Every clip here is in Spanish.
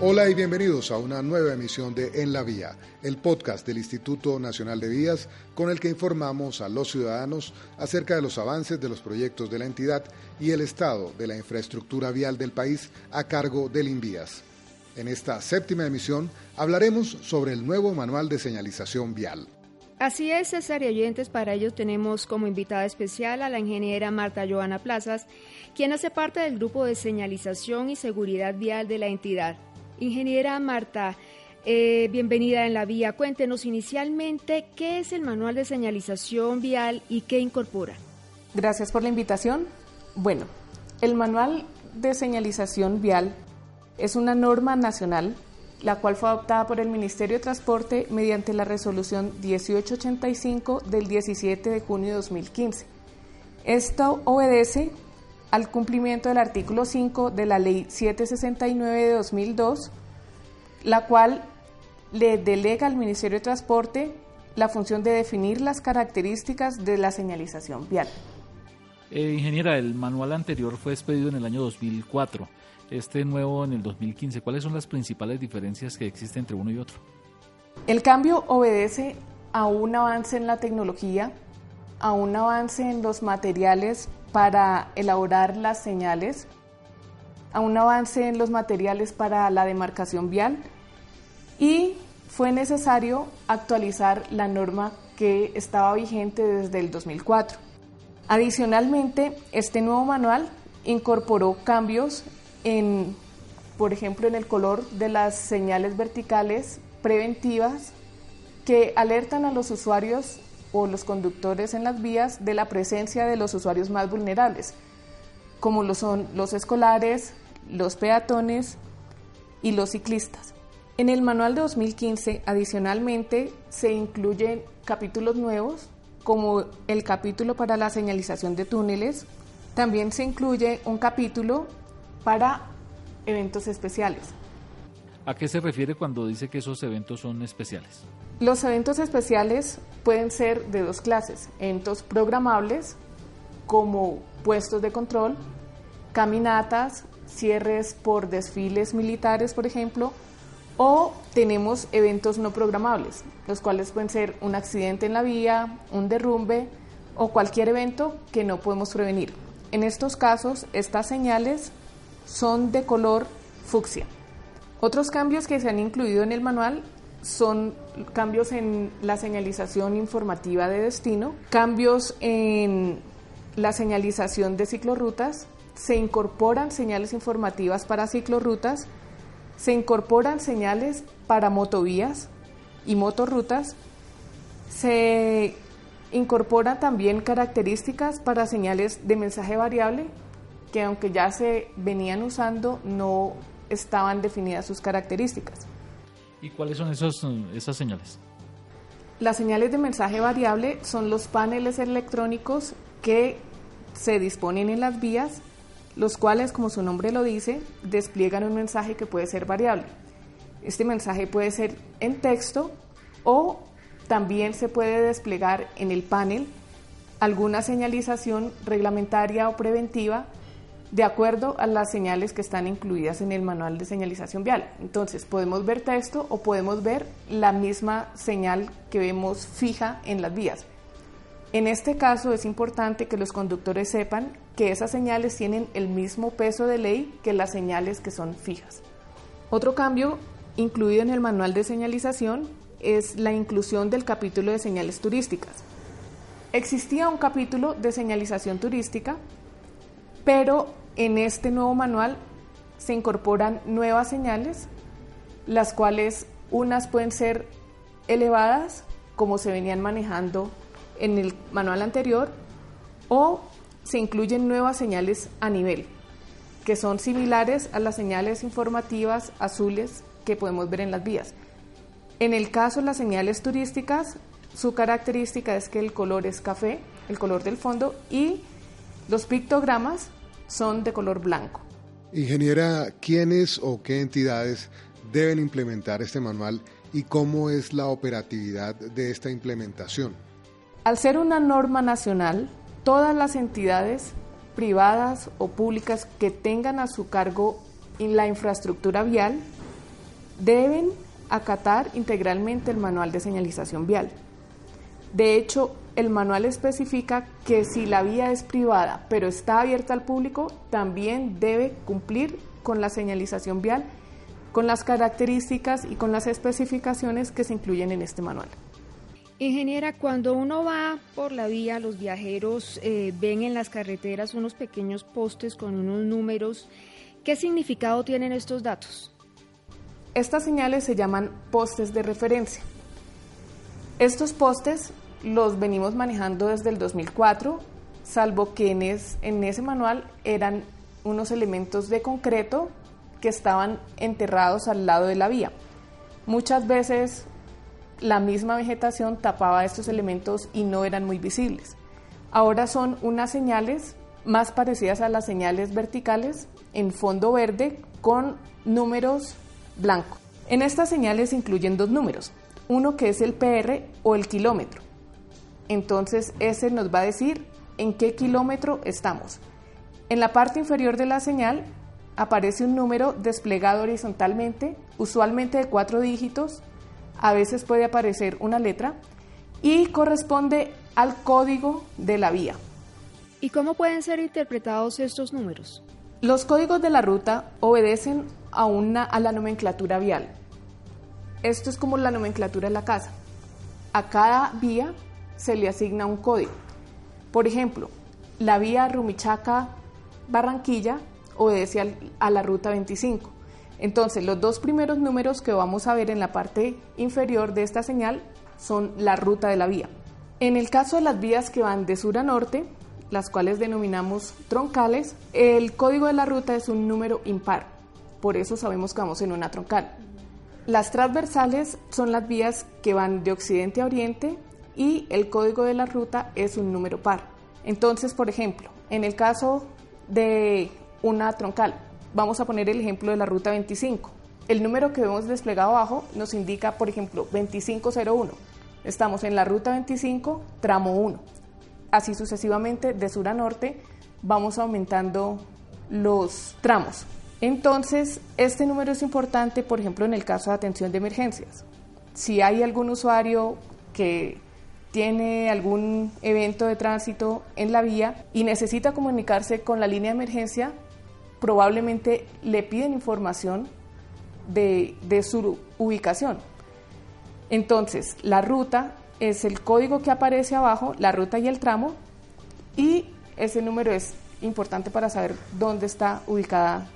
Hola y bienvenidos a una nueva emisión de En la Vía, el podcast del Instituto Nacional de Vías con el que informamos a los ciudadanos acerca de los avances de los proyectos de la entidad y el estado de la infraestructura vial del país a cargo del INVIAS. En esta séptima emisión hablaremos sobre el nuevo manual de señalización vial. Así es, César y oyentes, para ello tenemos como invitada especial a la ingeniera Marta Joana Plazas, quien hace parte del grupo de señalización y seguridad vial de la entidad. Ingeniera Marta, eh, bienvenida en la vía. Cuéntenos inicialmente qué es el manual de señalización vial y qué incorpora. Gracias por la invitación. Bueno, el manual de señalización vial es una norma nacional la cual fue adoptada por el Ministerio de Transporte mediante la resolución 1885 del 17 de junio de 2015. Esto obedece al cumplimiento del artículo 5 de la Ley 769 de 2002, la cual le delega al Ministerio de Transporte la función de definir las características de la señalización vial. Eh, ingeniera, el manual anterior fue expedido en el año 2004, este nuevo en el 2015. ¿Cuáles son las principales diferencias que existen entre uno y otro? El cambio obedece a un avance en la tecnología, a un avance en los materiales para elaborar las señales, a un avance en los materiales para la demarcación vial y fue necesario actualizar la norma que estaba vigente desde el 2004. Adicionalmente, este nuevo manual incorporó cambios en, por ejemplo, en el color de las señales verticales preventivas que alertan a los usuarios o los conductores en las vías de la presencia de los usuarios más vulnerables, como lo son los escolares, los peatones y los ciclistas. En el manual de 2015, adicionalmente, se incluyen capítulos nuevos, como el capítulo para la señalización de túneles. También se incluye un capítulo para eventos especiales. ¿A qué se refiere cuando dice que esos eventos son especiales? Los eventos especiales pueden ser de dos clases, eventos programables como puestos de control, caminatas, cierres por desfiles militares, por ejemplo, o tenemos eventos no programables, los cuales pueden ser un accidente en la vía, un derrumbe o cualquier evento que no podemos prevenir. En estos casos, estas señales son de color fucsia. Otros cambios que se han incluido en el manual son cambios en la señalización informativa de destino, cambios en la señalización de ciclorrutas, se incorporan señales informativas para ciclorrutas, se incorporan señales para motovías y motorrutas, se incorporan también características para señales de mensaje variable que aunque ya se venían usando no estaban definidas sus características. ¿Y cuáles son esos, esas señales? Las señales de mensaje variable son los paneles electrónicos que se disponen en las vías, los cuales, como su nombre lo dice, despliegan un mensaje que puede ser variable. Este mensaje puede ser en texto o también se puede desplegar en el panel alguna señalización reglamentaria o preventiva de acuerdo a las señales que están incluidas en el manual de señalización vial. Entonces, podemos ver texto o podemos ver la misma señal que vemos fija en las vías. En este caso es importante que los conductores sepan que esas señales tienen el mismo peso de ley que las señales que son fijas. Otro cambio incluido en el manual de señalización es la inclusión del capítulo de señales turísticas. Existía un capítulo de señalización turística pero en este nuevo manual se incorporan nuevas señales, las cuales unas pueden ser elevadas, como se venían manejando en el manual anterior, o se incluyen nuevas señales a nivel, que son similares a las señales informativas azules que podemos ver en las vías. En el caso de las señales turísticas, su característica es que el color es café, el color del fondo, y los pictogramas son de color blanco. Ingeniera, ¿quiénes o qué entidades deben implementar este manual y cómo es la operatividad de esta implementación? Al ser una norma nacional, todas las entidades privadas o públicas que tengan a su cargo la infraestructura vial deben acatar integralmente el manual de señalización vial. De hecho, el manual especifica que si la vía es privada pero está abierta al público, también debe cumplir con la señalización vial, con las características y con las especificaciones que se incluyen en este manual. Ingeniera, cuando uno va por la vía, los viajeros eh, ven en las carreteras unos pequeños postes con unos números. ¿Qué significado tienen estos datos? Estas señales se llaman postes de referencia. Estos postes los venimos manejando desde el 2004, salvo que en, en ese manual eran unos elementos de concreto que estaban enterrados al lado de la vía. Muchas veces la misma vegetación tapaba estos elementos y no eran muy visibles. Ahora son unas señales más parecidas a las señales verticales en fondo verde con números blancos. En estas señales se incluyen dos números, uno que es el PR o el kilómetro. Entonces ese nos va a decir en qué kilómetro estamos. En la parte inferior de la señal aparece un número desplegado horizontalmente, usualmente de cuatro dígitos, a veces puede aparecer una letra, y corresponde al código de la vía. ¿Y cómo pueden ser interpretados estos números? Los códigos de la ruta obedecen a, una, a la nomenclatura vial. Esto es como la nomenclatura de la casa. A cada vía se le asigna un código. Por ejemplo, la vía Rumichaca-Barranquilla obedece a la ruta 25. Entonces, los dos primeros números que vamos a ver en la parte inferior de esta señal son la ruta de la vía. En el caso de las vías que van de sur a norte, las cuales denominamos troncales, el código de la ruta es un número impar. Por eso sabemos que vamos en una troncal. Las transversales son las vías que van de occidente a oriente y el código de la ruta es un número par. Entonces, por ejemplo, en el caso de una troncal, vamos a poner el ejemplo de la ruta 25. El número que vemos desplegado abajo nos indica, por ejemplo, 2501. Estamos en la ruta 25, tramo 1. Así sucesivamente, de sur a norte, vamos aumentando los tramos. Entonces, este número es importante, por ejemplo, en el caso de atención de emergencias. Si hay algún usuario que tiene algún evento de tránsito en la vía y necesita comunicarse con la línea de emergencia, probablemente le piden información de, de su ubicación. Entonces, la ruta es el código que aparece abajo, la ruta y el tramo, y ese número es importante para saber dónde está ubicada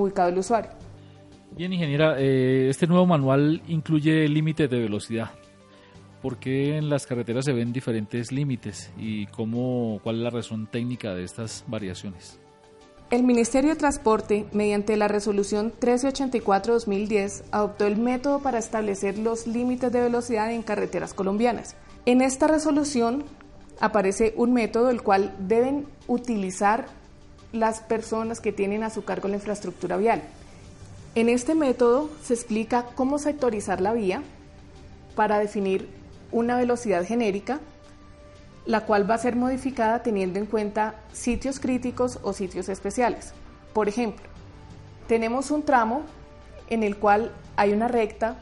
ubicado el usuario. Bien, ingeniera, eh, este nuevo manual incluye límites de velocidad. ¿Por qué en las carreteras se ven diferentes límites y cómo, cuál es la razón técnica de estas variaciones? El Ministerio de Transporte, mediante la resolución 1384-2010, adoptó el método para establecer los límites de velocidad en carreteras colombianas. En esta resolución aparece un método el cual deben utilizar las personas que tienen a su cargo la infraestructura vial. En este método se explica cómo sectorizar la vía para definir una velocidad genérica, la cual va a ser modificada teniendo en cuenta sitios críticos o sitios especiales. Por ejemplo, tenemos un tramo en el cual hay una recta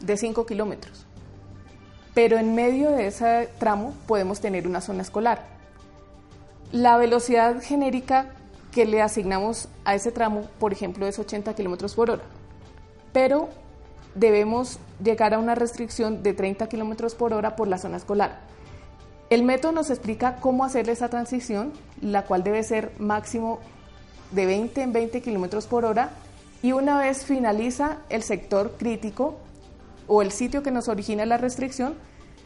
de 5 kilómetros, pero en medio de ese tramo podemos tener una zona escolar. La velocidad genérica que le asignamos a ese tramo, por ejemplo, es 80 kilómetros por hora, pero debemos llegar a una restricción de 30 kilómetros por hora por la zona escolar. El método nos explica cómo hacer esa transición, la cual debe ser máximo de 20 en 20 kilómetros por hora, y una vez finaliza el sector crítico o el sitio que nos origina la restricción,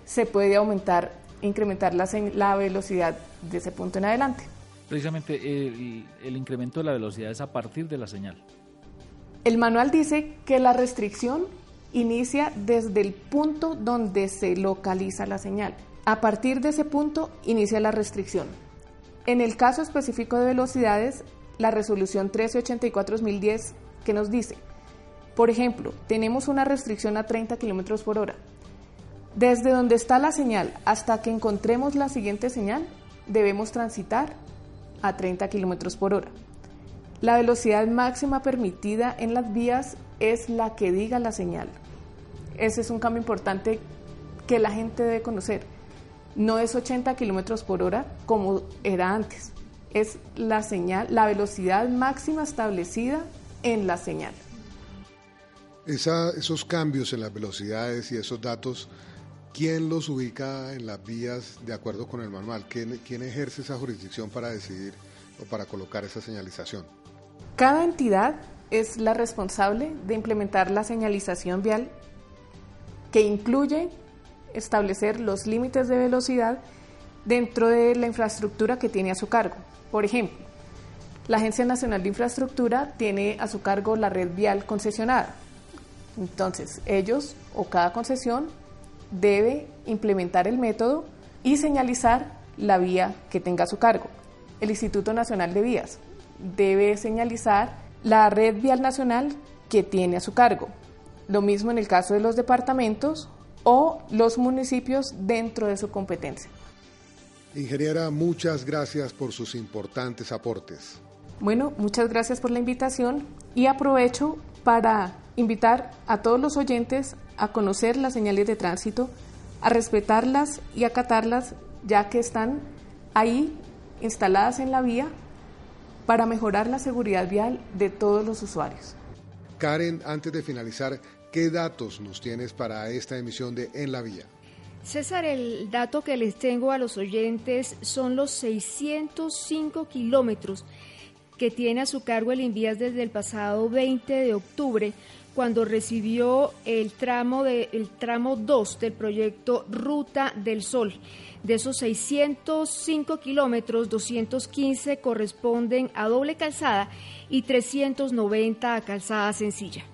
se puede aumentar, incrementar la, la velocidad de ese punto en adelante. precisamente el, el incremento de la velocidad es a partir de la señal. El manual dice que la restricción inicia desde el punto donde se localiza la señal. A partir de ese punto inicia la restricción. En el caso específico de velocidades, la resolución 1384-2010 que nos dice, por ejemplo, tenemos una restricción a 30 km por hora. Desde donde está la señal hasta que encontremos la siguiente señal, debemos transitar a 30 km por hora. La velocidad máxima permitida en las vías es la que diga la señal. Ese es un cambio importante que la gente debe conocer. No es 80 kilómetros por hora como era antes. Es la señal, la velocidad máxima establecida en la señal. esos cambios en las velocidades y esos datos, ¿quién los ubica en las vías de acuerdo con el manual? ¿Quién, quién ejerce esa jurisdicción para decidir o para colocar esa señalización? Cada entidad es la responsable de implementar la señalización vial que incluye establecer los límites de velocidad dentro de la infraestructura que tiene a su cargo. Por ejemplo, la Agencia Nacional de Infraestructura tiene a su cargo la red vial concesionada. Entonces, ellos o cada concesión debe implementar el método y señalizar la vía que tenga a su cargo. El Instituto Nacional de Vías debe señalizar la red vial nacional que tiene a su cargo. Lo mismo en el caso de los departamentos o los municipios dentro de su competencia. Ingeniera, muchas gracias por sus importantes aportes. Bueno, muchas gracias por la invitación y aprovecho para invitar a todos los oyentes a conocer las señales de tránsito, a respetarlas y acatarlas ya que están ahí instaladas en la vía para mejorar la seguridad vial de todos los usuarios. Karen, antes de finalizar, ¿qué datos nos tienes para esta emisión de En la Vía? César, el dato que les tengo a los oyentes son los 605 kilómetros que tiene a su cargo el Invías desde el pasado 20 de octubre, cuando recibió el tramo, de, el tramo 2 del proyecto Ruta del Sol. De esos 605 kilómetros, 215 corresponden a doble calzada y 390 a calzada sencilla.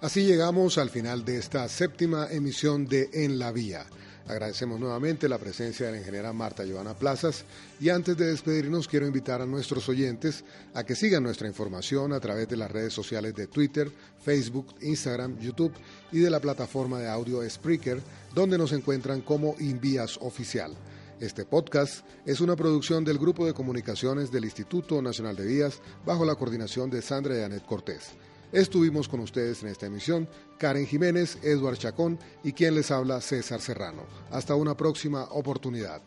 Así llegamos al final de esta séptima emisión de En la Vía. Agradecemos nuevamente la presencia de la ingeniera Marta Giovanna Plazas y antes de despedirnos quiero invitar a nuestros oyentes a que sigan nuestra información a través de las redes sociales de Twitter, Facebook, Instagram, YouTube y de la plataforma de audio Spreaker donde nos encuentran como Invías Oficial. Este podcast es una producción del Grupo de Comunicaciones del Instituto Nacional de Vías bajo la coordinación de Sandra y Anet Cortés. Estuvimos con ustedes en esta emisión Karen Jiménez, Eduard Chacón y quien les habla César Serrano. Hasta una próxima oportunidad.